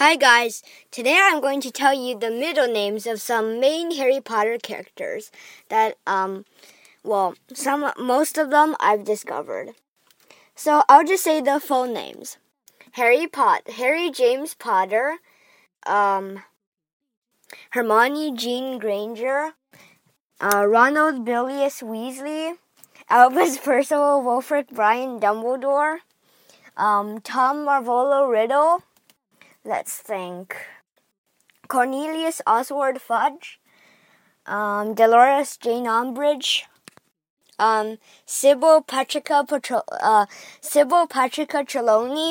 Hi guys, today I'm going to tell you the middle names of some main Harry Potter characters that um well, some most of them I've discovered. So I'll just say the full names. Harry Pot Harry James Potter, um Hermione Jean Granger, uh, Ronald Bilius Weasley, Albus Percival Wulfric Brian Dumbledore, um, Tom Marvolo Riddle, let's think. Cornelius Oswald Fudge, um, Dolores Jane Umbridge, um, Sybil Patricia Patro- uh, Sybil Patricia Trelawney,